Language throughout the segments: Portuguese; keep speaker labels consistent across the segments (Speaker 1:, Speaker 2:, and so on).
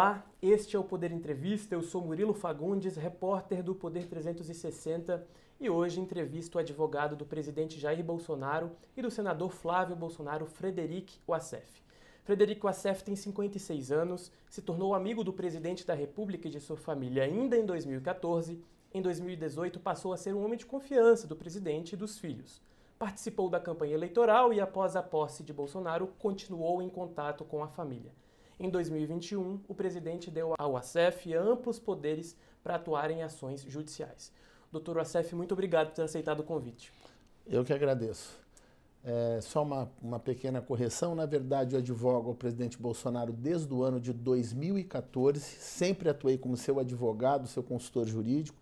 Speaker 1: Olá, este é o Poder Entrevista. Eu sou Murilo Fagundes, repórter do Poder 360 e hoje entrevisto o advogado do presidente Jair Bolsonaro e do senador Flávio Bolsonaro, Frederic Wassef. Frederic Wassef tem 56 anos, se tornou amigo do presidente da República e de sua família ainda em 2014. Em 2018, passou a ser um homem de confiança do presidente e dos filhos. Participou da campanha eleitoral e, após a posse de Bolsonaro, continuou em contato com a família. Em 2021, o presidente deu ao ASEF amplos poderes para atuar em ações judiciais. Doutor Assef, muito obrigado por ter aceitado o convite.
Speaker 2: Eu que agradeço. É, só uma, uma pequena correção. Na verdade, eu advogo ao presidente Bolsonaro desde o ano de 2014. Sempre atuei como seu advogado, seu consultor jurídico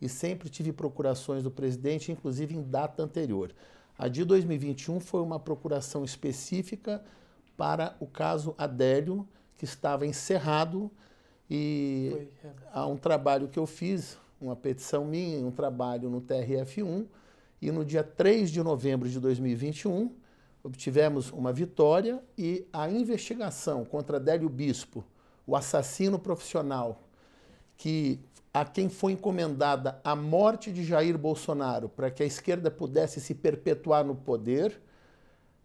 Speaker 2: e sempre tive procurações do presidente, inclusive em data anterior. A de 2021 foi uma procuração específica para o caso Adélio, que estava encerrado e Foi, é. há um trabalho que eu fiz, uma petição minha, um trabalho no TRF1 e no dia 3 de novembro de 2021 obtivemos uma vitória e a investigação contra Délio Bispo, o assassino profissional que a quem foi encomendada a morte de Jair Bolsonaro para que a esquerda pudesse se perpetuar no poder,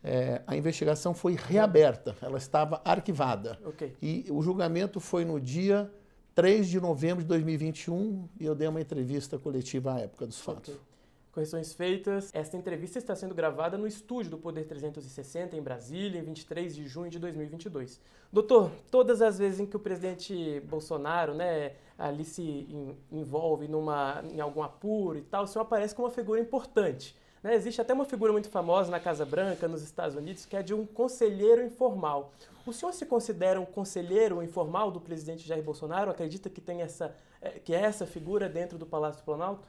Speaker 2: é, a investigação foi reaberta, ela estava arquivada. Okay. E o julgamento foi no dia 3 de novembro de 2021 e eu dei uma entrevista coletiva à época dos fatos. Okay.
Speaker 1: Correções feitas. Esta entrevista está sendo gravada no estúdio do Poder 360 em Brasília, em 23 de junho de 2022. Doutor, todas as vezes em que o presidente Bolsonaro, né, ali se envolve numa, em algum apuro e tal, o senhor aparece como uma figura importante. Né? Existe até uma figura muito famosa na Casa Branca, nos Estados Unidos, que é de um conselheiro informal. O senhor se considera um conselheiro informal do presidente Jair Bolsonaro? Acredita que tem essa, é, que é essa figura dentro do Palácio do Planalto?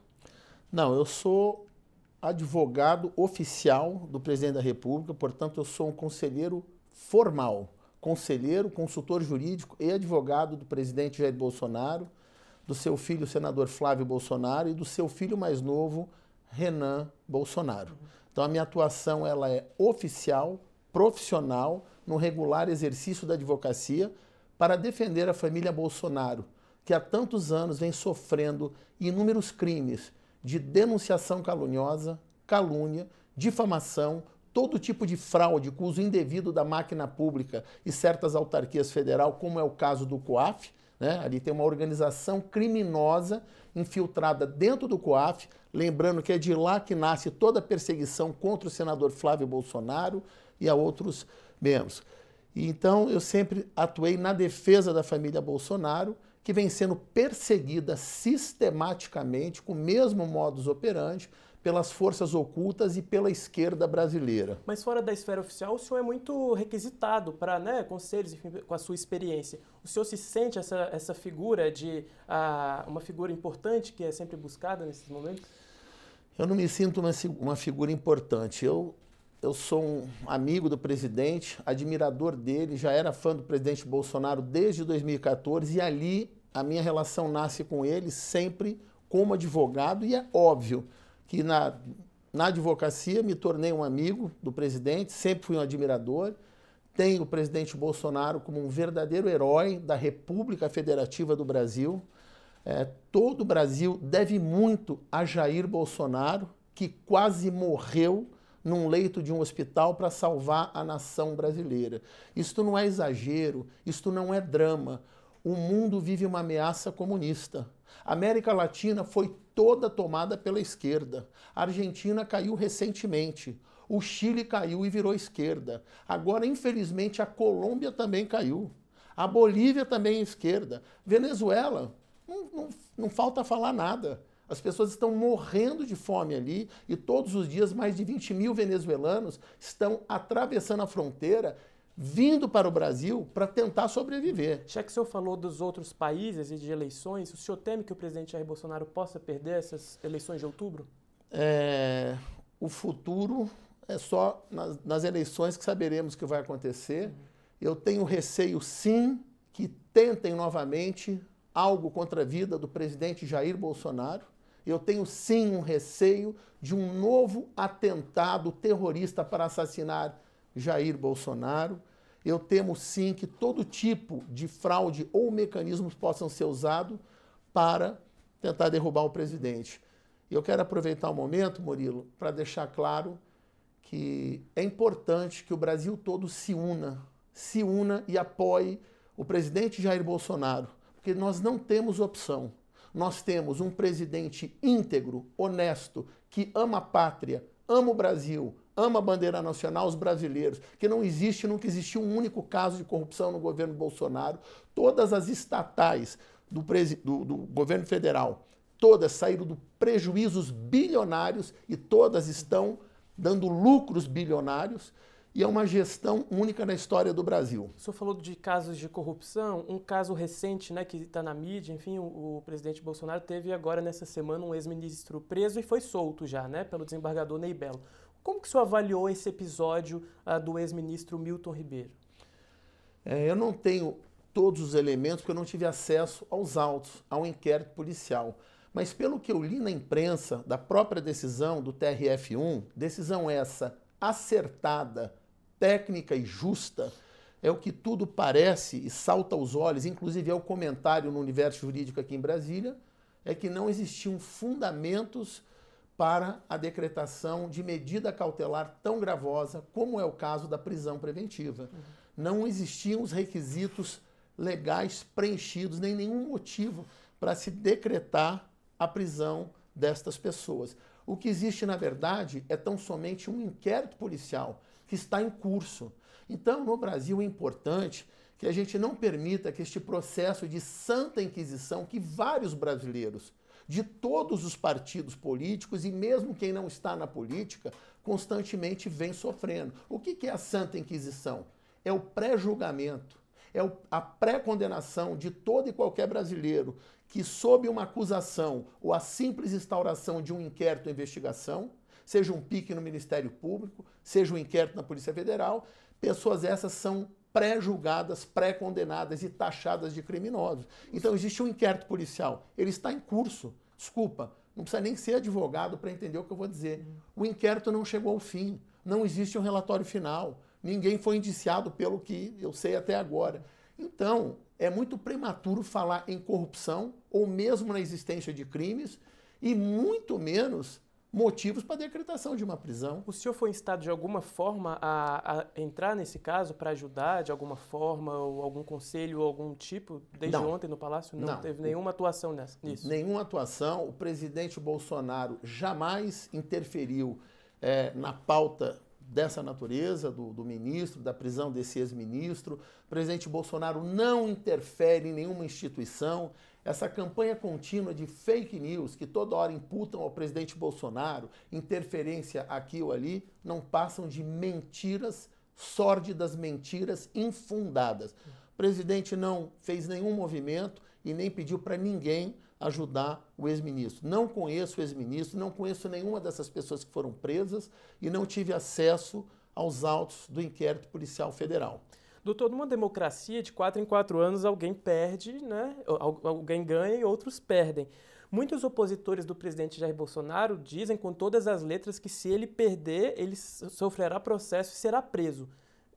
Speaker 2: Não, eu sou advogado oficial do presidente da República, portanto, eu sou um conselheiro formal. Conselheiro, consultor jurídico e advogado do presidente Jair Bolsonaro, do seu filho, o senador Flávio Bolsonaro, e do seu filho mais novo, Renan Bolsonaro. Então a minha atuação ela é oficial, profissional, no regular exercício da advocacia para defender a família Bolsonaro, que há tantos anos vem sofrendo inúmeros crimes de denunciação caluniosa, calúnia, difamação, todo tipo de fraude com uso indevido da máquina pública e certas autarquias federal, como é o caso do COAF, né? Ali tem uma organização criminosa infiltrada dentro do COAF, lembrando que é de lá que nasce toda a perseguição contra o senador Flávio Bolsonaro e a outros membros. então eu sempre atuei na defesa da família Bolsonaro, que vem sendo perseguida sistematicamente com o mesmo modus operandi pelas forças ocultas e pela esquerda brasileira.
Speaker 1: Mas fora da esfera oficial, o senhor é muito requisitado para né, conselhos, enfim, com a sua experiência. O senhor se sente essa, essa figura de uh, uma figura importante que é sempre buscada nesses momentos?
Speaker 2: Eu não me sinto uma, uma figura importante. Eu, eu sou um amigo do presidente, admirador dele, já era fã do presidente Bolsonaro desde 2014 e ali a minha relação nasce com ele sempre como advogado e é óbvio que na, na advocacia me tornei um amigo do presidente, sempre fui um admirador. Tenho o presidente Bolsonaro como um verdadeiro herói da República Federativa do Brasil. É, todo o Brasil deve muito a Jair Bolsonaro, que quase morreu num leito de um hospital para salvar a nação brasileira. Isto não é exagero, isto não é drama. O mundo vive uma ameaça comunista. A América Latina foi toda tomada pela esquerda. A Argentina caiu recentemente. O Chile caiu e virou esquerda. Agora, infelizmente, a Colômbia também caiu. A Bolívia também é esquerda. Venezuela, não, não, não falta falar nada. As pessoas estão morrendo de fome ali e todos os dias mais de 20 mil venezuelanos estão atravessando a fronteira vindo para o Brasil para tentar sobreviver.
Speaker 1: Já que o senhor falou dos outros países e de eleições, o senhor teme que o presidente Jair Bolsonaro possa perder essas eleições de outubro?
Speaker 2: É, o futuro é só nas, nas, eleições que saberemos o que vai acontecer. Eu tenho receio, sim, que tentem novamente algo contra a vida do presidente Jair Bolsonaro. Eu tenho sim um receio de um novo atentado terrorista para assassinar Jair Bolsonaro. eu temo sim que todo tipo de fraude ou mecanismos possam ser usados para tentar derrubar o presidente. E eu quero aproveitar o momento, Murilo, para deixar claro que é importante que o Brasil todo se una, se una e apoie o presidente Jair Bolsonaro, porque nós não temos opção. Nós temos um presidente íntegro, honesto, que ama a pátria, ama o Brasil, ama a bandeira nacional, os brasileiros, que não existe, nunca existiu um único caso de corrupção no governo Bolsonaro. Todas as estatais do, do, do governo federal, todas saíram do prejuízos bilionários e todas estão dando lucros bilionários e é uma gestão única na história do Brasil.
Speaker 1: O senhor falou de casos de corrupção, um caso recente, né, que está na mídia, enfim, o, o, presidente Bolsonaro teve agora nessa semana um ex-ministro preso e foi solto já, né, pelo desembargador Ney Belo. Como que o senhor avaliou esse episódio uh, do ex-ministro Milton Ribeiro?
Speaker 2: É, eu não tenho todos os elementos porque eu não tive acesso aos autos, ao inquérito policial. Mas pelo que eu li na imprensa da própria decisão do TRF1, decisão essa acertada, técnica e justa é o que tudo parece e salta aos olhos, inclusive é o comentário no universo jurídico aqui em Brasília, é que não existiam fundamentos para a decretação de medida cautelar tão gravosa como é o caso da prisão preventiva. Uhum. Não existiam os requisitos legais preenchidos, nem nenhum motivo para se decretar a prisão destas pessoas. O que existe, na verdade, é tão somente um inquérito policial que está em curso. Então, no Brasil, é importante que a gente não permita que este processo de santa inquisição que vários brasileiros, de todos os partidos políticos e mesmo quem não está na política, constantemente vem sofrendo. O que é a santa inquisição? É o pré-julgamento, é a pré-condenação de todo e qualquer brasileiro que, sob uma acusação ou a simples instauração de um inquérito ou investigação, seja um pique no Ministério Público, seja um inquérito na Polícia Federal, pessoas essas são pré-julgadas, pré-condenadas e taxadas de criminosos. Então existe um inquérito policial, ele está em curso. Desculpa, não precisa nem ser advogado para entender o que eu vou dizer. O inquérito não chegou ao fim, não existe um relatório final, ninguém foi indiciado pelo que eu sei até agora. Então, é muito prematuro falar em corrupção ou mesmo na existência de crimes e muito menos motivos para a decretação de uma prisão.
Speaker 1: O senhor foi instado de alguma forma a, a entrar nesse caso para ajudar de alguma forma ou algum conselho ou algum tipo desde
Speaker 2: não.
Speaker 1: ontem no Palácio? Não, não. teve nenhuma atuação nessa, nisso?
Speaker 2: Nenhuma atuação. O presidente Bolsonaro jamais interferiu é, na pauta dessa natureza, do, do ministro, da prisão desse ex-ministro. O presidente Bolsonaro não interfere em nenhuma instituição. Essa campanha contínua de fake news que toda hora imputam ao presidente Bolsonaro, interferência aqui ou ali, não passam de mentiras, sórdidas mentiras infundadas. O presidente não fez nenhum movimento e nem pediu para ninguém ajudar o ex-ministro. Não conheço o ex-ministro, não conheço nenhuma dessas pessoas que foram presas e não tive acesso aos autos do inquérito policial federal.
Speaker 1: Doutor, numa democracia de quatro em quatro anos, alguém perde, né? alguém ganha e outros perdem. Muitos opositores do presidente Jair Bolsonaro dizem com todas as letras que se ele perder, ele sofrerá processo e será preso.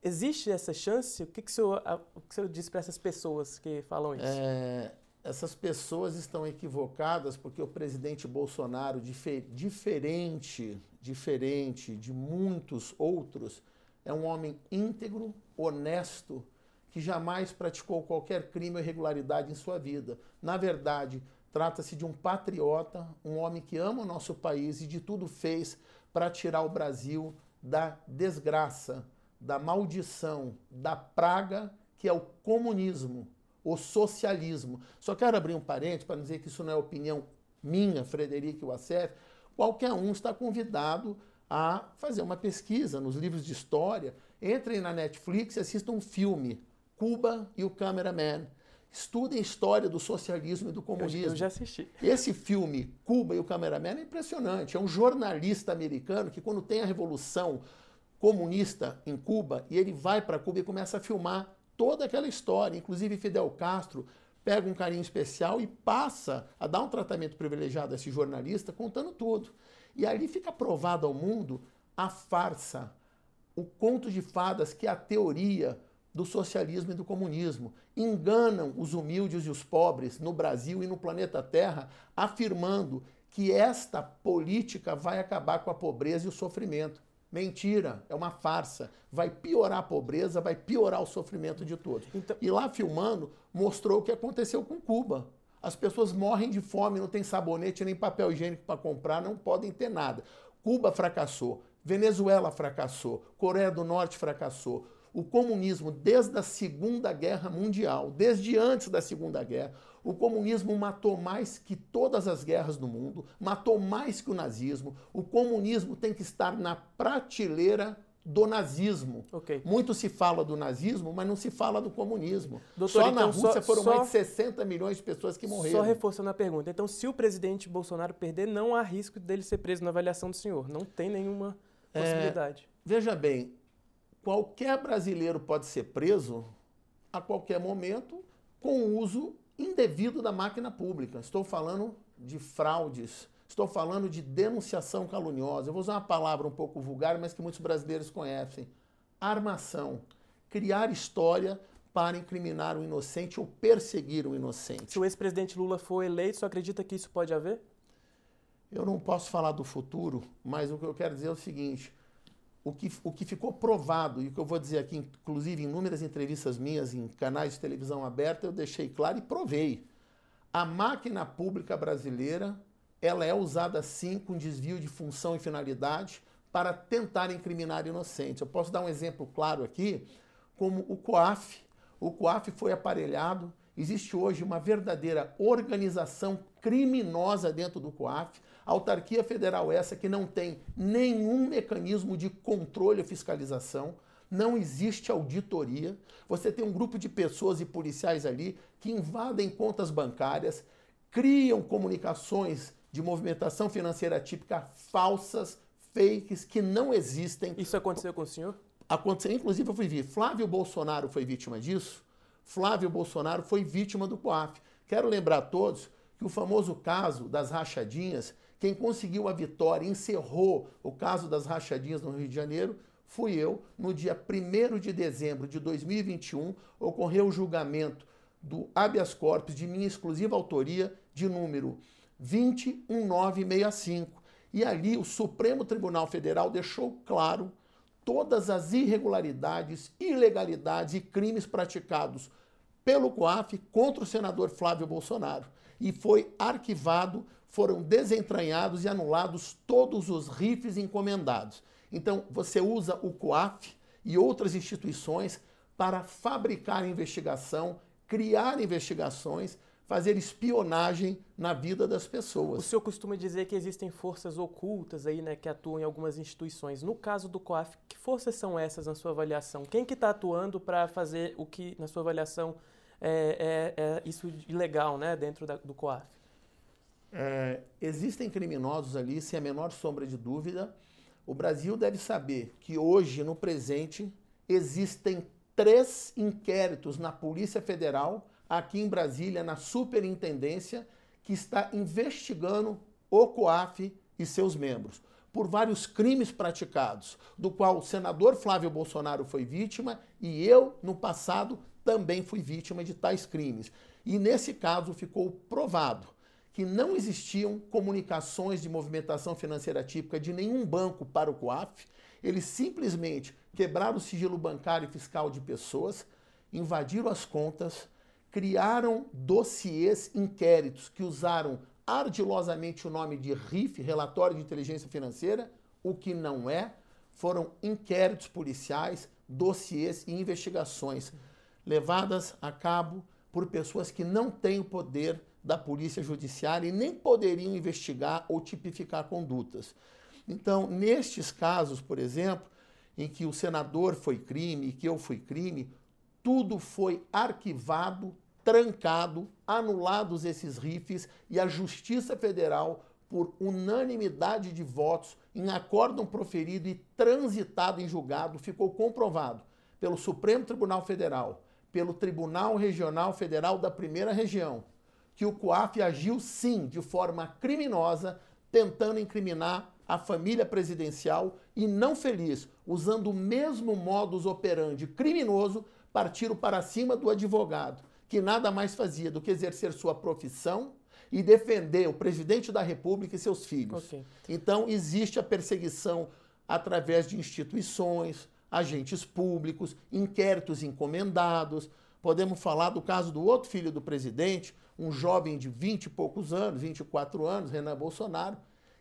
Speaker 1: Existe essa chance? O que, que, o, senhor, o, que o senhor diz para essas pessoas que falam isso?
Speaker 2: É, essas pessoas estão equivocadas porque o presidente Bolsonaro, difer diferente, diferente de muitos outros, é um homem íntegro, honesto, que jamais praticou qualquer crime ou irregularidade em sua vida. Na verdade, trata-se de um patriota, um homem que ama o nosso país e de tudo fez para tirar o Brasil da desgraça, da maldição, da praga que é o comunismo o socialismo. Só quero abrir um parente para dizer que isso não é opinião minha, Frederico Wassef. Qualquer um está convidado a fazer uma pesquisa nos livros de história. Entrem na Netflix e assistam um filme, Cuba e o Cameraman. Estudem a história do socialismo e do comunismo. Eu,
Speaker 1: já assisti.
Speaker 2: Esse filme, Cuba e o Cameraman, é impressionante. É um jornalista americano que, quando tem a revolução comunista em Cuba, e ele vai para Cuba e começa a filmar toda aquela história. Inclusive, Fidel Castro pega um carinho especial e passa a dar um tratamento privilegiado a esse jornalista, contando tudo. E ali fica provado ao mundo a farsa, o conto de fadas que é a teoria do socialismo e do comunismo. Enganam os humildes e os pobres no Brasil e no planeta Terra, afirmando que esta política vai acabar com a pobreza e o sofrimento. Mentira, é uma farsa. Vai piorar a pobreza, vai piorar o sofrimento de todos. Então... E lá filmando, mostrou o que aconteceu com Cuba. As pessoas morrem de fome, não tem sabonete nem papel higiênico para comprar, não podem ter nada. Cuba fracassou, Venezuela fracassou, Coreia do Norte fracassou. O comunismo, desde a Segunda Guerra Mundial, desde antes da Segunda Guerra, o comunismo matou mais que todas as guerras do mundo, matou mais que o nazismo. O comunismo tem que estar na prateleira do nazismo. Okay. Muito se fala do nazismo, mas não se fala do comunismo. Doutor, só então, na Rússia só, foram só, mais de 60 milhões de pessoas que morreram.
Speaker 1: Só reforçando a pergunta. Então, se o presidente Bolsonaro perder, não há risco dele ser preso na avaliação do senhor? Não tem nenhuma possibilidade? É,
Speaker 2: veja bem, qualquer brasileiro pode ser preso a qualquer momento com o uso indevido da máquina pública. Estou falando de fraudes, estou falando de denunciação caluniosa. Eu vou usar uma palavra um pouco vulgar, mas que muitos brasileiros conhecem. Armação. Criar história para incriminar o inocente ou perseguir o inocente.
Speaker 1: Se o ex-presidente Lula for eleito, você acredita que isso pode haver?
Speaker 2: Eu não posso falar do futuro, mas o que eu quero dizer é o seguinte: o que, o que ficou provado, e o que eu vou dizer aqui, inclusive em inúmeras entrevistas minhas em canais de televisão aberta, eu deixei claro e provei. A máquina pública brasileira, ela é usada sim com desvio de função e finalidade para tentar incriminar inocentes. Eu posso dar um exemplo claro aqui, como o COAF. O COAF foi aparelhado, existe hoje uma verdadeira organização criminosa dentro do COAF autarquia federal essa que não tem nenhum mecanismo de controle ou fiscalização, não existe auditoria. Você tem um grupo de pessoas e policiais ali que invadem contas bancárias, criam comunicações de movimentação financeira típica falsas, fakes, que não existem.
Speaker 1: Isso aconteceu com o senhor?
Speaker 2: Aconteceu, inclusive eu fui ver. Flávio Bolsonaro foi vítima disso. Flávio Bolsonaro foi vítima do COAF. Quero lembrar a todos que o famoso caso das rachadinhas quem conseguiu a vitória, encerrou o caso das rachadinhas no Rio de Janeiro, fui eu. No dia 1 de dezembro de 2021, ocorreu o julgamento do habeas corpus de minha exclusiva autoria, de número 21965. E ali o Supremo Tribunal Federal deixou claro todas as irregularidades, ilegalidades e crimes praticados pelo COAF contra o senador Flávio Bolsonaro. E foi arquivado foram desentranhados e anulados todos os RIFs encomendados. Então, você usa o COAF e outras instituições para fabricar investigação, criar investigações, fazer espionagem na vida das pessoas.
Speaker 1: O senhor costuma dizer que existem forças ocultas aí, né, que atuam em algumas instituições. No caso do COAF, que forças são essas na sua avaliação? Quem que está atuando para fazer o que, na sua avaliação, é, é, é isso ilegal, né, dentro da, do COAF?
Speaker 2: É, existem criminosos ali, sem a menor sombra de dúvida. O Brasil deve saber que hoje, no presente, existem três inquéritos na Polícia Federal, aqui em Brasília, na Superintendência, que está investigando o COAF e seus membros por vários crimes praticados, do qual o senador Flávio Bolsonaro foi vítima e eu, no passado, também fui vítima de tais crimes. E nesse caso ficou provado que não existiam comunicações de movimentação financeira típica de nenhum banco para o COAF. Eles simplesmente quebraram o sigilo bancário e fiscal de pessoas, invadiram as contas, criaram dossiês, inquéritos que usaram ardilosamente o nome de RIF, Relatório de Inteligência Financeira, o que não é. Foram inquéritos policiais, dossiês e investigações levadas a cabo por pessoas que não têm o poder da Polícia Judiciária e nem poderiam investigar ou tipificar condutas. Então, nestes casos, por exemplo, em que o senador foi crime que eu fui crime, tudo foi arquivado, trancado, anulados esses rifes e a Justiça Federal, por unanimidade de votos, em acórdão proferido e transitado em julgado, ficou comprovado pelo Supremo Tribunal Federal, pelo Tribunal Regional Federal da Primeira Região, que o COAF agiu sim de forma criminosa, tentando incriminar a família presidencial e não feliz, usando o mesmo modus operandi criminoso partiram para cima do advogado, que nada mais fazia do que exercer sua profissão e defender o presidente da República e seus filhos. Okay. Então, existe a perseguição através de instituições, agentes públicos, inquéritos encomendados. Podemos falar do caso do outro filho do presidente, um jovem de 20 e poucos anos, 24 anos, Renan Bolsonaro,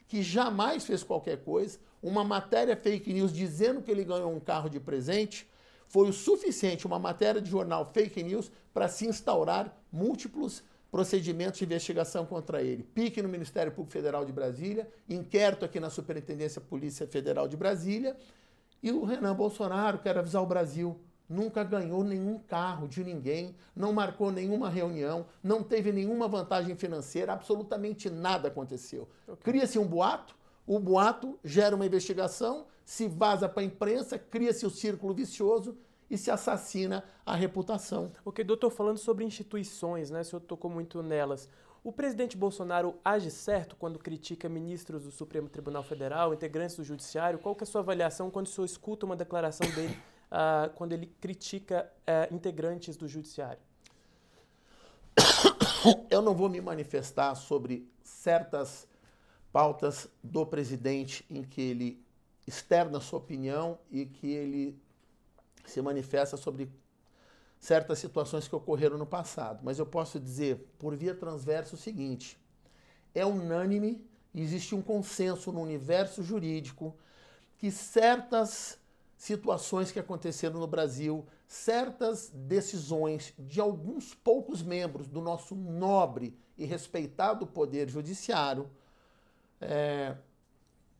Speaker 2: que jamais fez qualquer coisa. Uma matéria fake news dizendo que ele ganhou um carro de presente foi o suficiente, uma matéria de jornal fake news, para se instaurar múltiplos procedimentos de investigação contra ele. Pique no Ministério Público Federal de Brasília, inquérito aqui na Superintendência Polícia Federal de Brasília. E o Renan Bolsonaro, quero avisar o Brasil, nunca ganhou nenhum carro de ninguém, não marcou nenhuma reunião, não teve nenhuma vantagem financeira, absolutamente nada aconteceu. Cria-se um boato, o boato gera uma investigação, se vaza para a imprensa, cria-se o círculo vicioso e se assassina a reputação.
Speaker 1: Ok, doutor, falando sobre instituições, né? O senhor tocou muito nelas. O presidente Bolsonaro age certo quando critica ministros do Supremo Tribunal Federal, integrantes do Judiciário? Qual que é a sua avaliação quando o senhor escuta uma declaração dele uh, quando ele critica uh, integrantes do Judiciário?
Speaker 2: Eu não vou me manifestar sobre certas pautas do presidente em que ele externa sua opinião e que ele se manifesta sobre certas situações que ocorreram no passado. Mas eu posso dizer, por via transversa, o seguinte: é unânime, existe um consenso no universo jurídico que certas situações que aconteceram no Brasil, certas decisões de alguns poucos membros do nosso nobre e respeitado Poder Judiciário é,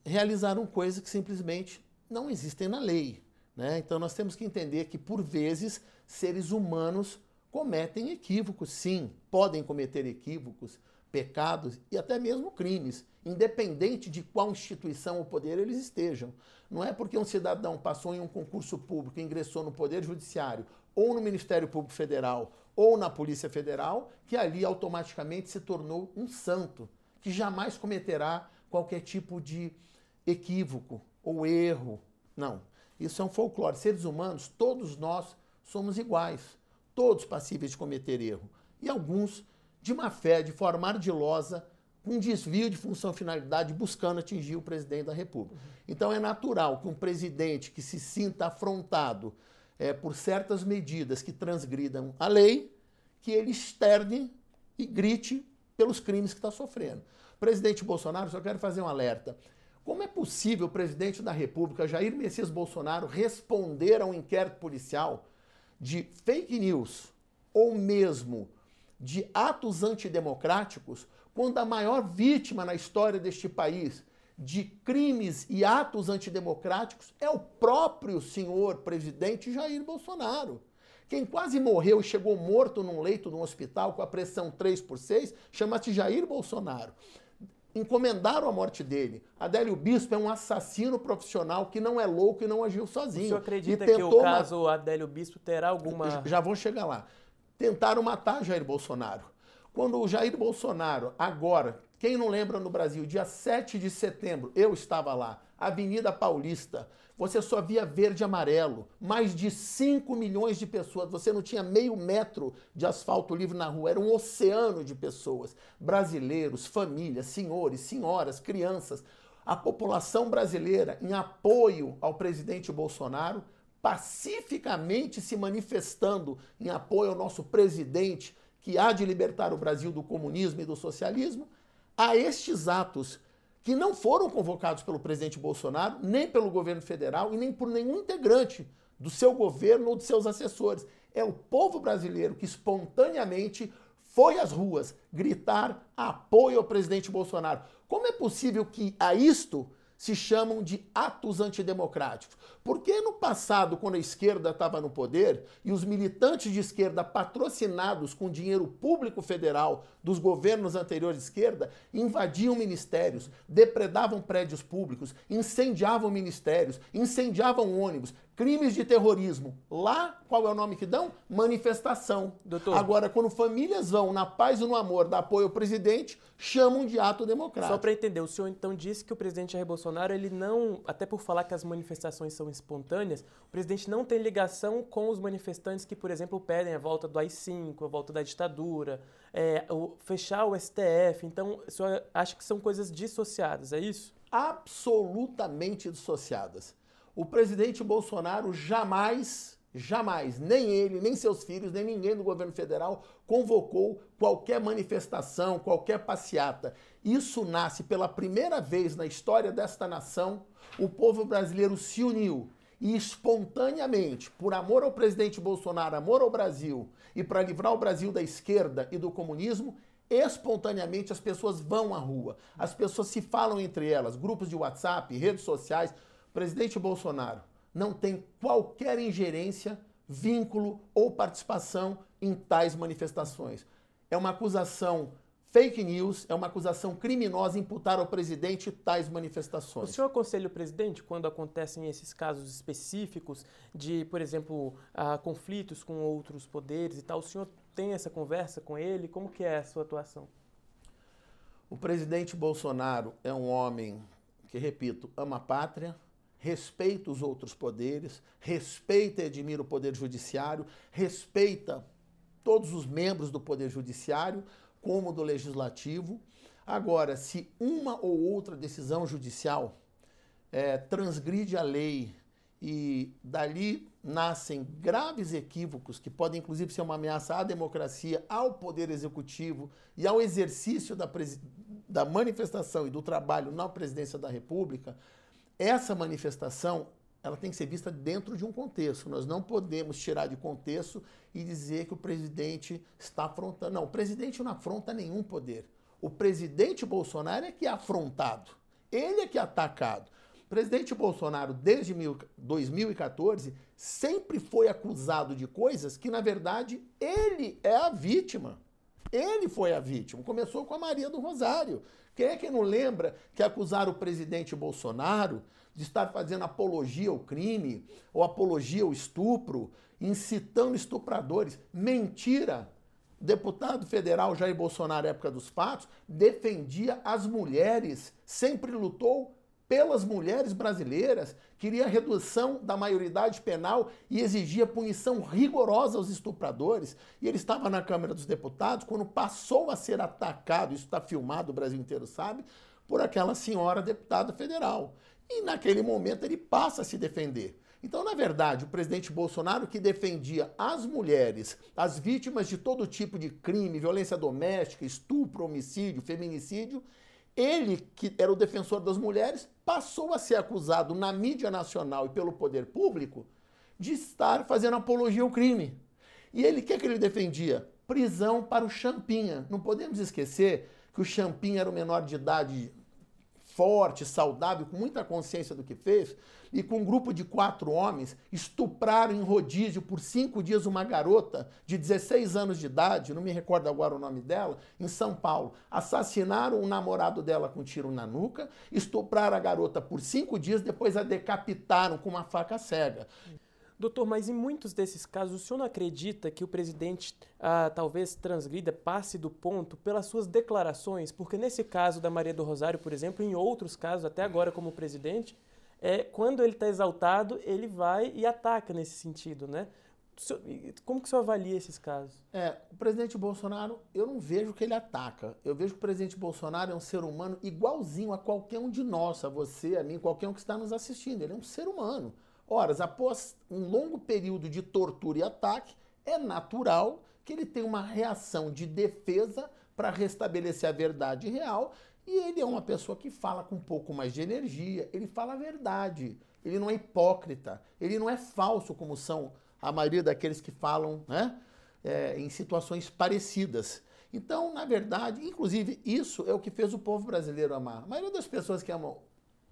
Speaker 2: realizaram coisas que simplesmente não existem na lei. Né? Então nós temos que entender que, por vezes, seres humanos cometem equívocos, sim, podem cometer equívocos, pecados e até mesmo crimes, independente de qual instituição ou poder eles estejam. Não é porque um cidadão passou em um concurso público, ingressou no Poder Judiciário, ou no Ministério Público Federal, ou na Polícia Federal, que ali automaticamente se tornou um santo, que jamais cometerá qualquer tipo de equívoco ou erro. Não. Isso é um folclore. Seres humanos, todos nós somos iguais, todos passíveis de cometer erro. E alguns de má fé, de forma ardilosa, com desvio de função finalidade, buscando atingir o presidente da República. Então é natural que um presidente que se sinta afrontado é, por certas medidas que transgridam a lei, que ele externe e grite pelos crimes que está sofrendo. Presidente Bolsonaro, só quero fazer um alerta. Como é possível o presidente da República, Jair Messias Bolsonaro, responder a um inquérito policial de fake news ou mesmo de atos antidemocráticos quando a maior vítima na história deste país de crimes e atos antidemocráticos é o próprio senhor presidente Jair Bolsonaro? Quem quase morreu e chegou morto num leito de um hospital com a pressão 3 por 6 chama-se Jair Bolsonaro encomendaram a morte dele. Adélio Bispo é um assassino profissional que não é louco e não agiu sozinho. O senhor
Speaker 1: acredita que o caso Adélio Bispo terá alguma...
Speaker 2: Já vou chegar lá. Tentaram matar Jair Bolsonaro. Quando o Jair Bolsonaro, agora, quem não lembra no Brasil, dia 7 de setembro, eu estava lá, Avenida Paulista, você só via verde e amarelo. Mais de 5 milhões de pessoas. Você não tinha meio metro de asfalto livre na rua. Era um oceano de pessoas. Brasileiros, famílias, senhores, senhoras, crianças. A população brasileira, em apoio ao presidente Bolsonaro, pacificamente se manifestando em apoio ao nosso presidente, que há de libertar o Brasil do comunismo e do socialismo, a estes atos que não foram convocados pelo presidente Bolsonaro, nem pelo governo federal e nem por nenhum integrante do seu governo ou de seus assessores. É o povo brasileiro que espontaneamente foi às ruas gritar apoio ao presidente Bolsonaro. Como é possível que a isto se chamam de atos antidemocráticos. Porque no passado, quando a esquerda estava no poder e os militantes de esquerda patrocinados com dinheiro público federal dos governos anteriores de esquerda invadiam ministérios, depredavam prédios públicos, incendiavam ministérios, incendiavam ônibus, crimes de terrorismo. Lá, qual é o nome que dão? Manifestação. Doutor. Agora, quando famílias vão na paz e no amor dar apoio ao presidente, chamam de ato democrático.
Speaker 1: Só para entender, o senhor então disse que o presidente Jair Bolsonaro ele não, até por falar que as manifestações são espontâneas, o presidente não tem ligação com os manifestantes que, por exemplo, pedem a volta do AI-5, a volta da ditadura, é, o, fechar o STF. Então, o senhor acha que são coisas dissociadas, é isso?
Speaker 2: Absolutamente dissociadas. O presidente Bolsonaro jamais Jamais, nem ele, nem seus filhos, nem ninguém do governo federal convocou qualquer manifestação, qualquer passeata. Isso nasce pela primeira vez na história desta nação. O povo brasileiro se uniu e espontaneamente, por amor ao presidente Bolsonaro, amor ao Brasil e para livrar o Brasil da esquerda e do comunismo, espontaneamente as pessoas vão à rua. As pessoas se falam entre elas, grupos de WhatsApp, redes sociais. Presidente Bolsonaro, não tem qualquer ingerência, vínculo ou participação em tais manifestações. É uma acusação fake news, é uma acusação criminosa imputar ao presidente tais manifestações.
Speaker 1: O senhor aconselha o presidente quando acontecem esses casos específicos de, por exemplo, uh, conflitos com outros poderes e tal? O senhor tem essa conversa com ele? Como que é a sua atuação?
Speaker 2: O presidente Bolsonaro é um homem que, repito, ama a pátria, respeita os outros poderes, respeita e admira o poder judiciário, respeita todos os membros do poder judiciário, como do legislativo. Agora, se uma ou outra decisão judicial é, transgride a lei e dali nascem graves equívocos que podem inclusive ser uma ameaça à democracia, ao poder executivo e ao exercício da, da manifestação e do trabalho na presidência da República, essa manifestação ela tem que ser vista dentro de um contexto. Nós não podemos tirar de contexto e dizer que o presidente está afrontando. Não, o presidente não afronta nenhum poder. O presidente Bolsonaro é que é afrontado. Ele é que é atacado. O presidente Bolsonaro, desde 2014, sempre foi acusado de coisas que, na verdade, ele é a vítima. Ele foi a vítima. Começou com a Maria do Rosário. Quem é que não lembra que acusaram o presidente Bolsonaro de estar fazendo apologia ao crime ou apologia ao estupro, incitando estupradores? Mentira! O deputado federal Jair Bolsonaro, na época dos fatos, defendia as mulheres, sempre lutou pelas mulheres brasileiras, queria redução da maioridade penal e exigia punição rigorosa aos estupradores. E ele estava na Câmara dos Deputados quando passou a ser atacado, isso está filmado, o Brasil inteiro sabe, por aquela senhora deputada federal. E naquele momento ele passa a se defender. Então, na verdade, o presidente Bolsonaro, que defendia as mulheres, as vítimas de todo tipo de crime, violência doméstica, estupro, homicídio, feminicídio, ele, que era o defensor das mulheres, passou a ser acusado na mídia nacional e pelo poder público de estar fazendo apologia ao crime. E ele, o que, é que ele defendia? Prisão para o Champinha. Não podemos esquecer que o Champinha era um menor de idade forte, saudável, com muita consciência do que fez, e com um grupo de quatro homens estupraram em rodízio por cinco dias uma garota de 16 anos de idade, não me recordo agora o nome dela, em São Paulo. Assassinaram o namorado dela com um tiro na nuca, estupraram a garota por cinco dias, depois a decapitaram com uma faca cega.
Speaker 1: Doutor, mas em muitos desses casos, o senhor não acredita que o presidente ah, talvez transgrida, passe do ponto pelas suas declarações? Porque nesse caso da Maria do Rosário, por exemplo, em outros casos, até agora como presidente, é, quando ele está exaltado, ele vai e ataca nesse sentido, né? Como que o senhor avalia esses casos?
Speaker 2: É, o presidente Bolsonaro, eu não vejo que ele ataca. Eu vejo que o presidente Bolsonaro é um ser humano igualzinho a qualquer um de nós, a você, a mim, qualquer um que está nos assistindo. Ele é um ser humano. Ora, após um longo período de tortura e ataque, é natural que ele tenha uma reação de defesa para restabelecer a verdade real. E ele é uma pessoa que fala com um pouco mais de energia, ele fala a verdade, ele não é hipócrita, ele não é falso, como são a maioria daqueles que falam né, é, em situações parecidas. Então, na verdade, inclusive, isso é o que fez o povo brasileiro amar. A maioria das pessoas que amam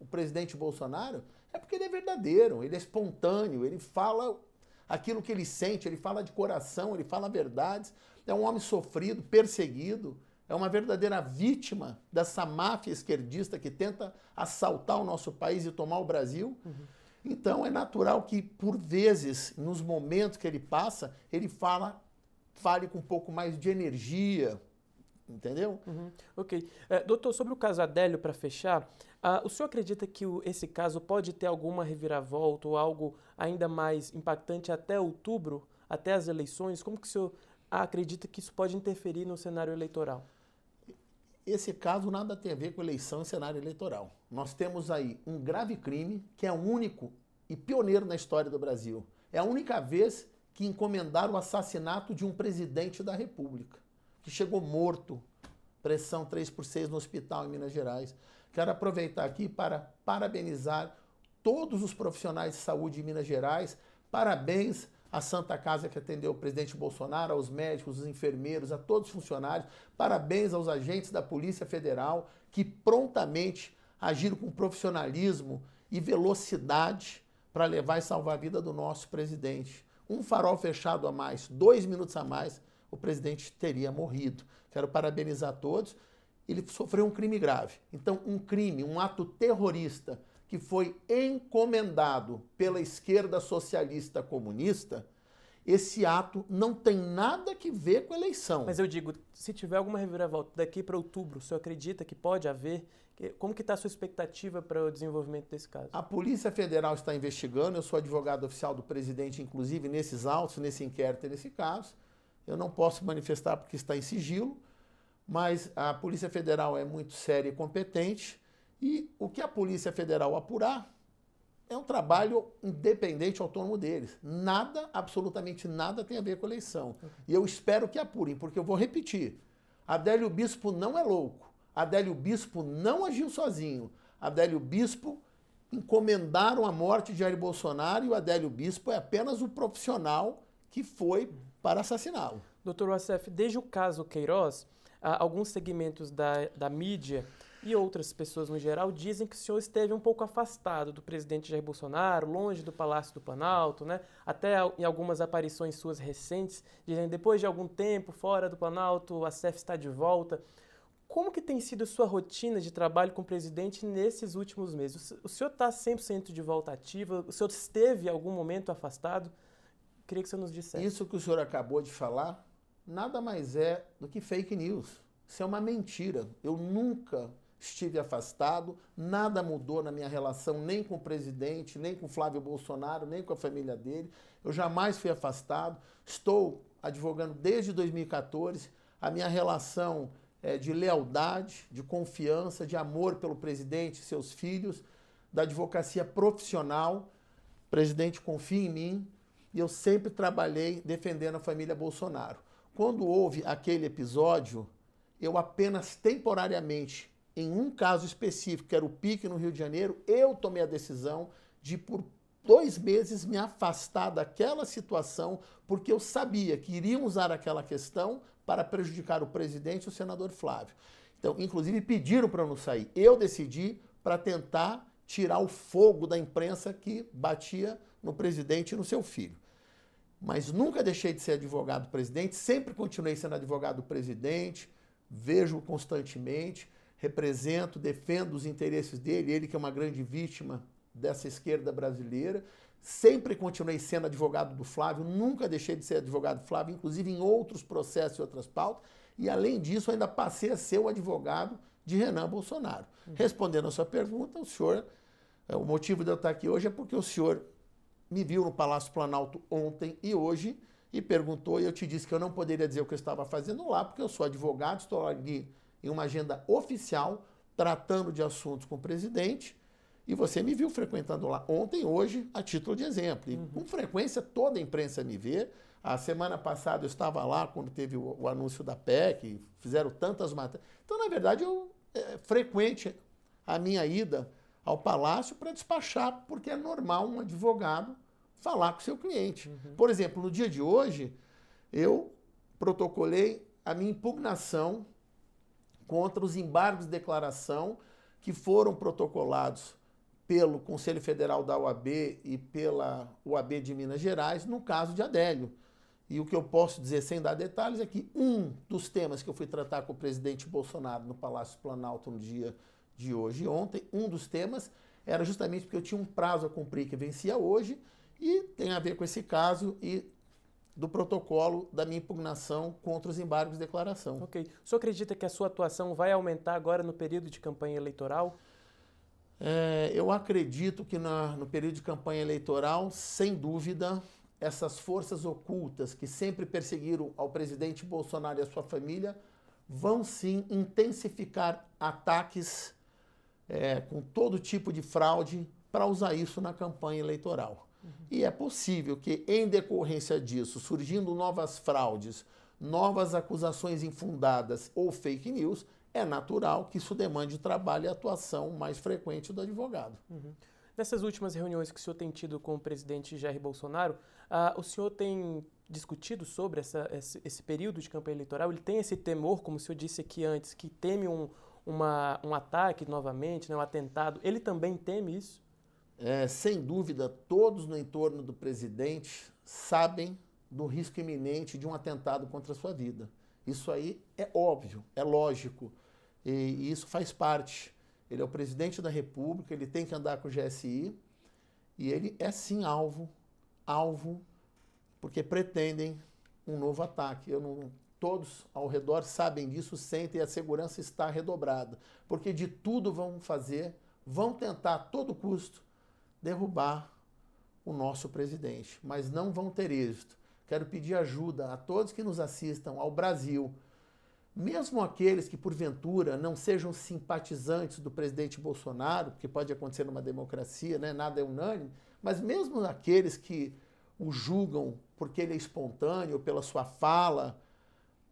Speaker 2: o presidente Bolsonaro é porque ele é verdadeiro, ele é espontâneo, ele fala aquilo que ele sente, ele fala de coração, ele fala verdades. É um homem sofrido, perseguido, é uma verdadeira vítima dessa máfia esquerdista que tenta assaltar o nosso país e tomar o Brasil. Uhum. Então é natural que, por vezes, nos momentos que ele passa, ele fala, fale com um pouco mais de energia, Entendeu?
Speaker 1: Uhum. Ok. É, doutor, sobre o caso Adélio, para fechar, uh, o senhor acredita que o, esse caso pode ter alguma reviravolta ou algo ainda mais impactante até outubro, até as eleições? Como que o senhor acredita que isso pode interferir no cenário eleitoral?
Speaker 2: Esse caso nada tem a ver com eleição e cenário eleitoral. Nós temos aí um grave crime que é único e pioneiro na história do Brasil. É a única vez que encomendaram o assassinato de um presidente da República que chegou morto, pressão 3 por 6 no hospital em Minas Gerais. Quero aproveitar aqui para parabenizar todos os profissionais de saúde de Minas Gerais. Parabéns à Santa Casa que atendeu o presidente Bolsonaro, aos médicos, aos enfermeiros, a todos os funcionários. Parabéns aos agentes da Polícia Federal que prontamente agiram com profissionalismo e velocidade para levar e salvar a vida do nosso presidente. Um farol fechado a mais, dois minutos a mais, o presidente teria morrido. Quero parabenizar todos. Ele sofreu um crime grave. Então, um crime, um ato terrorista que foi encomendado pela esquerda socialista comunista, esse ato não tem nada que ver com a eleição.
Speaker 1: Mas eu digo, se tiver alguma reviravolta daqui para outubro, o senhor acredita que pode haver? Como que está a sua expectativa para o desenvolvimento desse caso?
Speaker 2: A Polícia Federal está investigando, eu sou advogado oficial do presidente, inclusive nesses autos, nesse inquérito e nesse caso. Eu não posso manifestar porque está em sigilo, mas a Polícia Federal é muito séria e competente e o que a Polícia Federal apurar é um trabalho independente, autônomo deles. Nada, absolutamente nada tem a ver com a eleição. E eu espero que apurem, porque eu vou repetir. Adélio Bispo não é louco. Adélio Bispo não agiu sozinho. Adélio Bispo encomendaram a morte de Jair Bolsonaro e o Adélio Bispo é apenas o profissional que foi para assassiná-lo.
Speaker 1: Doutor Wassef, desde o caso Queiroz, alguns segmentos da, da mídia e outras pessoas no geral dizem que o senhor esteve um pouco afastado do presidente Jair Bolsonaro, longe do Palácio do Planalto, né? Até em algumas aparições suas recentes, dizem depois de algum tempo fora do Planalto, a CEF está de volta. Como que tem sido sua rotina de trabalho com o presidente nesses últimos meses? O senhor está 100% de volta ativa? O senhor esteve em algum momento afastado? Queria que você nos dissesse.
Speaker 2: Isso que o senhor acabou de falar nada mais é do que fake news. Isso é uma mentira. Eu nunca estive afastado, nada mudou na minha relação nem com o presidente, nem com Flávio Bolsonaro, nem com a família dele. Eu jamais fui afastado. Estou advogando desde 2014. A minha relação é de lealdade, de confiança, de amor pelo presidente e seus filhos, da advocacia profissional. O presidente confia em mim, e eu sempre trabalhei defendendo a família Bolsonaro. Quando houve aquele episódio, eu apenas temporariamente, em um caso específico, que era o pique no Rio de Janeiro, eu tomei a decisão de, por dois meses, me afastar daquela situação, porque eu sabia que iriam usar aquela questão para prejudicar o presidente e o senador Flávio. Então, inclusive, pediram para eu não sair. Eu decidi para tentar tirar o fogo da imprensa que batia no presidente e no seu filho mas nunca deixei de ser advogado presidente, sempre continuei sendo advogado presidente, vejo constantemente, represento, defendo os interesses dele, ele que é uma grande vítima dessa esquerda brasileira. Sempre continuei sendo advogado do Flávio, nunca deixei de ser advogado do Flávio, inclusive em outros processos e outras pautas. E além disso, ainda passei a ser o advogado de Renan Bolsonaro. Uhum. Respondendo a sua pergunta, o senhor, é, o motivo de eu estar aqui hoje é porque o senhor me viu no Palácio Planalto ontem e hoje e perguntou, e eu te disse que eu não poderia dizer o que eu estava fazendo lá, porque eu sou advogado, estou ali em uma agenda oficial, tratando de assuntos com o presidente, e você me viu frequentando lá ontem, hoje, a título de exemplo. E uhum. com frequência toda a imprensa me vê. A semana passada eu estava lá quando teve o, o anúncio da PEC, fizeram tantas matérias. Então, na verdade, eu é frequente a minha ida ao palácio para despachar, porque é normal um advogado falar com seu cliente. Uhum. Por exemplo, no dia de hoje, eu protocolei a minha impugnação contra os embargos de declaração que foram protocolados pelo Conselho Federal da UAB e pela UAB de Minas Gerais no caso de Adélio. E o que eu posso dizer sem dar detalhes é que um dos temas que eu fui tratar com o presidente Bolsonaro no Palácio Planalto no dia de hoje e ontem, um dos temas era justamente porque eu tinha um prazo a cumprir que vencia hoje e tem a ver com esse caso e do protocolo da minha impugnação contra os embargos de declaração.
Speaker 1: Ok. O senhor acredita que a sua atuação vai aumentar agora no período de campanha eleitoral?
Speaker 2: É, eu acredito que na, no período de campanha eleitoral, sem dúvida, essas forças ocultas que sempre perseguiram ao presidente Bolsonaro e a sua família vão sim intensificar ataques é, com todo tipo de fraude para usar isso na campanha eleitoral. Uhum. E é possível que, em decorrência disso, surgindo novas fraudes, novas acusações infundadas ou fake news, é natural que isso demande trabalho e atuação mais frequente do advogado.
Speaker 1: Uhum. Nessas últimas reuniões que o senhor tem tido com o presidente Jair Bolsonaro, uh, o senhor tem discutido sobre essa, esse, esse, período de campanha eleitoral? Ele tem esse temor, como o senhor disse aqui antes, que teme um, uma, um ataque novamente, né, um atentado. Ele também teme isso?
Speaker 2: É, sem dúvida, todos no entorno do presidente sabem do risco iminente de um atentado contra a sua vida. Isso aí é óbvio, é lógico, e, e isso faz parte. Ele é o presidente da República, ele tem que andar com o GSI, e ele é sim alvo, alvo, porque pretendem um novo ataque. Eu não, todos ao redor sabem disso, sentem e a segurança está redobrada, porque de tudo vão fazer, vão tentar a todo custo derrubar o nosso presidente, mas não vão ter êxito. Quero pedir ajuda a todos que nos assistam ao Brasil, mesmo aqueles que porventura não sejam simpatizantes do presidente Bolsonaro, porque pode acontecer numa democracia, né? nada é unânime, mas mesmo aqueles que o julgam porque ele é espontâneo, pela sua fala,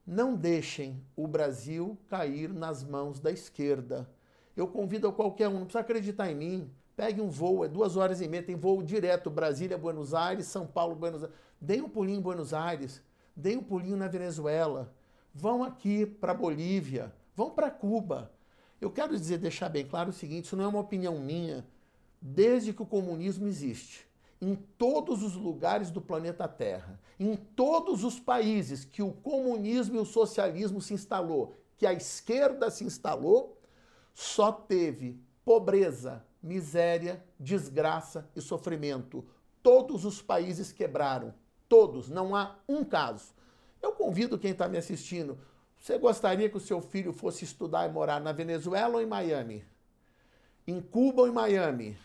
Speaker 2: não deixem o Brasil cair nas mãos da esquerda. Eu convido a qualquer um, não precisa acreditar em mim, Pegue um voo, é duas horas e meia, tem voo direto, Brasília, Buenos Aires, São Paulo, Buenos Aires. Deem um pulinho em Buenos Aires, deem um pulinho na Venezuela, vão aqui para Bolívia, vão para Cuba. Eu quero dizer, deixar bem claro o seguinte: isso não é uma opinião minha. Desde que o comunismo existe, em todos os lugares do planeta Terra, em todos os países que o comunismo e o socialismo se instalou, que a esquerda se instalou, só teve pobreza, miséria, desgraça e sofrimento. Todos os países quebraram. Todos, não há um caso. Eu convido quem está me assistindo. Você gostaria que o seu filho fosse estudar e morar na Venezuela ou em Miami? Em Cuba ou em Miami?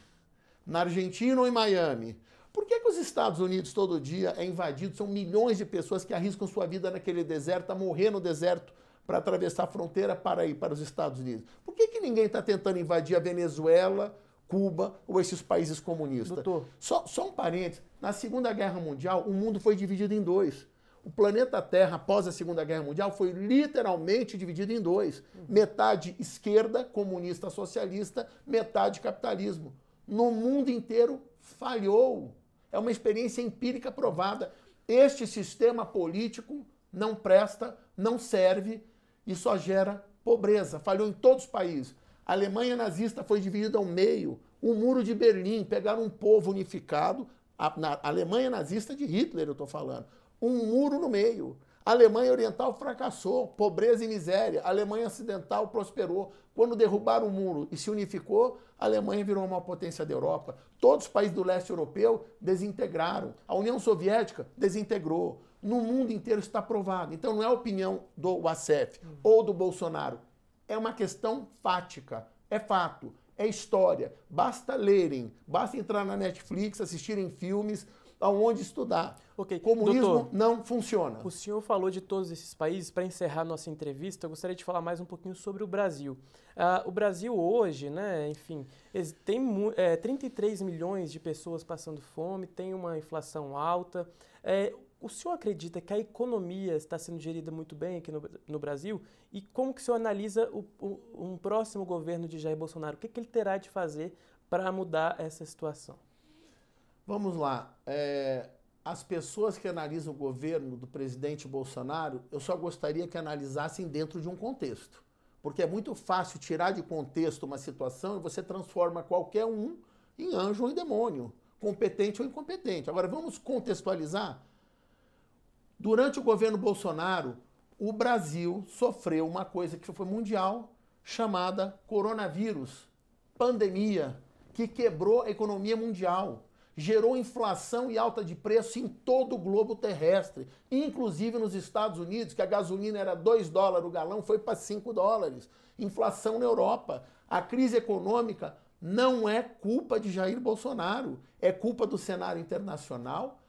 Speaker 2: Na Argentina ou em Miami? Por que, que os Estados Unidos todo dia é invadido? São milhões de pessoas que arriscam sua vida naquele deserto, a morrer no deserto para atravessar a fronteira para ir para os Estados Unidos. Por que, que ninguém está tentando invadir a Venezuela, Cuba ou esses países comunistas. Doutor. Só, só um parênteses. Na Segunda Guerra Mundial, o mundo foi dividido em dois. O planeta Terra, após a Segunda Guerra Mundial, foi literalmente dividido em dois: metade esquerda, comunista, socialista, metade capitalismo. No mundo inteiro falhou. É uma experiência empírica provada. Este sistema político não presta, não serve e só gera pobreza. Falhou em todos os países. A Alemanha nazista foi dividida ao meio. O muro de Berlim, pegaram um povo unificado, a, na Alemanha nazista de Hitler, eu estou falando, um muro no meio. A Alemanha Oriental fracassou, pobreza e miséria. A Alemanha Ocidental prosperou. Quando derrubaram o muro e se unificou, a Alemanha virou uma potência da Europa. Todos os países do leste europeu desintegraram. A União Soviética desintegrou. No mundo inteiro está provado. Então não é opinião do Wassef ou do Bolsonaro é uma questão fática, é fato, é história. Basta lerem, basta entrar na Netflix, assistirem filmes, aonde estudar.
Speaker 1: Okay.
Speaker 2: Comunismo Doutor, não funciona.
Speaker 1: O senhor falou de todos esses países. Para encerrar nossa entrevista, eu gostaria de falar mais um pouquinho sobre o Brasil. Uh, o Brasil hoje, né, enfim, tem é, 33 milhões de pessoas passando fome, tem uma inflação alta. É, o senhor acredita que a economia está sendo gerida muito bem aqui no, no Brasil? E como que o senhor analisa o, o, um próximo governo de Jair Bolsonaro? O que, que ele terá de fazer para mudar essa situação?
Speaker 2: Vamos lá. É, as pessoas que analisam o governo do presidente Bolsonaro, eu só gostaria que analisassem dentro de um contexto. Porque é muito fácil tirar de contexto uma situação e você transforma qualquer um em anjo ou em demônio, competente ou incompetente. Agora vamos contextualizar Durante o governo Bolsonaro, o Brasil sofreu uma coisa que foi mundial, chamada coronavírus, pandemia, que quebrou a economia mundial. gerou inflação e alta de preço em todo o globo terrestre, inclusive nos Estados Unidos, que a gasolina era 2 dólares o galão, foi para 5 dólares. Inflação na Europa. A crise econômica não é culpa de Jair Bolsonaro, é culpa do cenário internacional.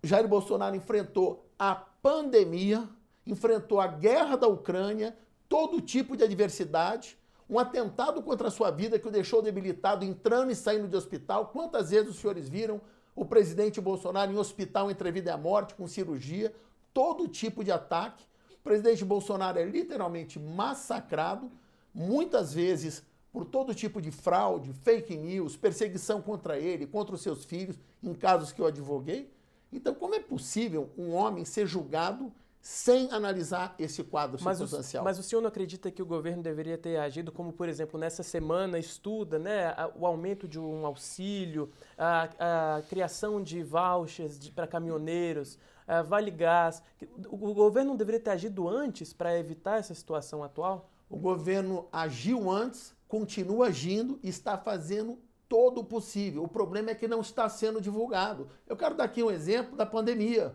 Speaker 2: Jair Bolsonaro enfrentou a pandemia, enfrentou a guerra da Ucrânia, todo tipo de adversidade, um atentado contra a sua vida que o deixou debilitado, entrando e saindo de hospital. Quantas vezes os senhores viram o presidente Bolsonaro em hospital entre a vida e a morte, com cirurgia, todo tipo de ataque? O presidente Bolsonaro é literalmente massacrado, muitas vezes por todo tipo de fraude, fake news, perseguição contra ele, contra os seus filhos, em casos que eu advoguei. Então, como é possível um homem ser julgado sem analisar esse quadro
Speaker 1: mas
Speaker 2: circunstancial.
Speaker 1: O, mas o senhor não acredita que o governo deveria ter agido como, por exemplo, nessa semana estuda né, o aumento de um auxílio, a, a criação de vouchers para caminhoneiros, vale gás. O, o governo não deveria ter agido antes para evitar essa situação atual?
Speaker 2: O governo agiu antes, continua agindo e está fazendo todo o possível. O problema é que não está sendo divulgado. Eu quero dar aqui um exemplo da pandemia.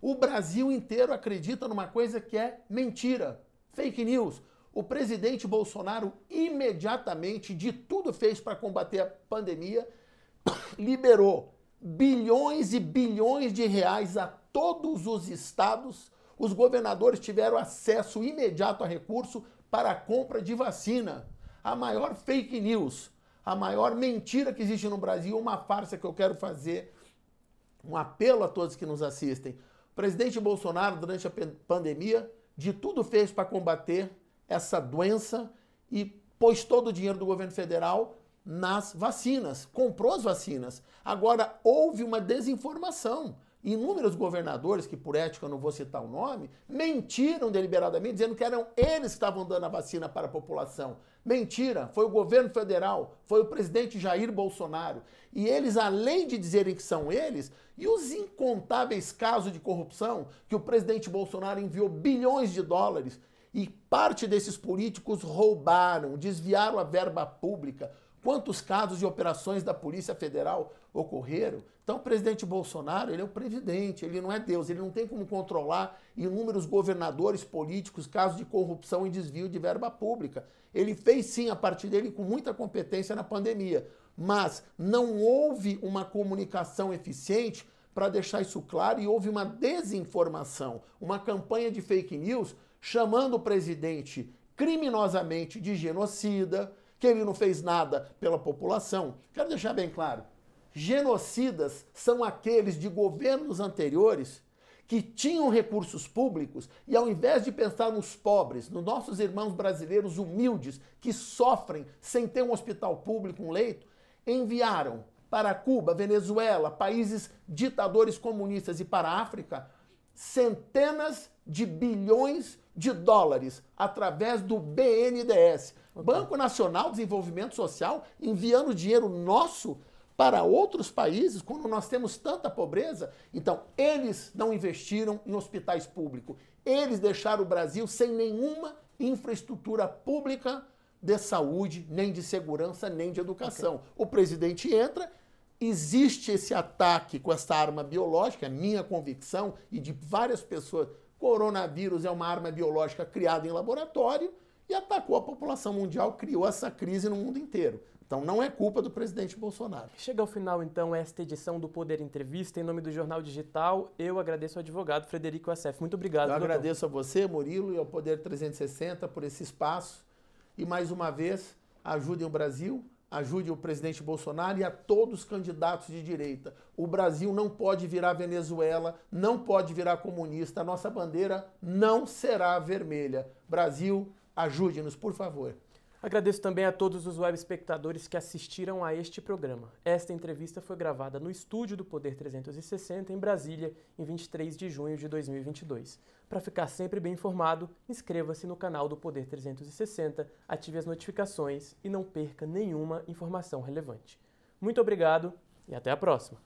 Speaker 2: O Brasil inteiro acredita numa coisa que é mentira, fake news. O presidente Bolsonaro imediatamente de tudo fez para combater a pandemia, liberou bilhões e bilhões de reais a todos os estados. Os governadores tiveram acesso imediato a recurso para a compra de vacina. A maior fake news, a maior mentira que existe no Brasil, uma farsa que eu quero fazer, um apelo a todos que nos assistem presidente Bolsonaro, durante a pandemia, de tudo fez para combater essa doença e pôs todo o dinheiro do governo federal nas vacinas, comprou as vacinas. Agora, houve uma desinformação. Inúmeros governadores, que por ética eu não vou citar o nome, mentiram deliberadamente, dizendo que eram eles que estavam dando a vacina para a população. Mentira, foi o governo federal, foi o presidente Jair Bolsonaro. E eles, além de dizerem que são eles, e os incontáveis casos de corrupção que o presidente Bolsonaro enviou bilhões de dólares e parte desses políticos roubaram, desviaram a verba pública. Quantos casos de operações da Polícia Federal ocorreram? Então, o presidente Bolsonaro, ele é o presidente, ele não é Deus, ele não tem como controlar inúmeros governadores políticos, casos de corrupção e desvio de verba pública. Ele fez sim a partir dele com muita competência na pandemia, mas não houve uma comunicação eficiente para deixar isso claro e houve uma desinformação, uma campanha de fake news chamando o presidente criminosamente de genocida, que ele não fez nada pela população. Quero deixar bem claro: genocidas são aqueles de governos anteriores que tinham recursos públicos e, ao invés de pensar nos pobres, nos nossos irmãos brasileiros humildes que sofrem sem ter um hospital público, um leito, enviaram para Cuba, Venezuela, países ditadores comunistas e para a África centenas de bilhões de dólares através do BNDES. Banco Nacional de Desenvolvimento Social, enviando dinheiro nosso para outros países, quando nós temos tanta pobreza. Então, eles não investiram em hospitais públicos. Eles deixaram o Brasil sem nenhuma infraestrutura pública de saúde, nem de segurança, nem de educação. Okay. O presidente entra, existe esse ataque com essa arma biológica, é minha convicção e de várias pessoas. Coronavírus é uma arma biológica criada em laboratório e atacou a população mundial, criou essa crise no mundo inteiro. Então não é culpa do presidente Bolsonaro.
Speaker 1: Chega ao final, então, esta edição do Poder Entrevista. Em nome do Jornal Digital, eu agradeço ao advogado Frederico Assef. Muito obrigado,
Speaker 2: Eu
Speaker 1: doutor.
Speaker 2: agradeço a você, Murilo, e ao Poder 360 por esse espaço. E mais uma vez, ajudem o Brasil, ajudem o presidente Bolsonaro e a todos os candidatos de direita. O Brasil não pode virar Venezuela, não pode virar comunista. A nossa bandeira não será vermelha. Brasil, ajude-nos, por favor.
Speaker 1: Agradeço também a todos os web espectadores que assistiram a este programa. Esta entrevista foi gravada no estúdio do Poder 360 em Brasília, em 23 de junho de 2022. Para ficar sempre bem informado, inscreva-se no canal do Poder 360, ative as notificações e não perca nenhuma informação relevante. Muito obrigado e até a próxima!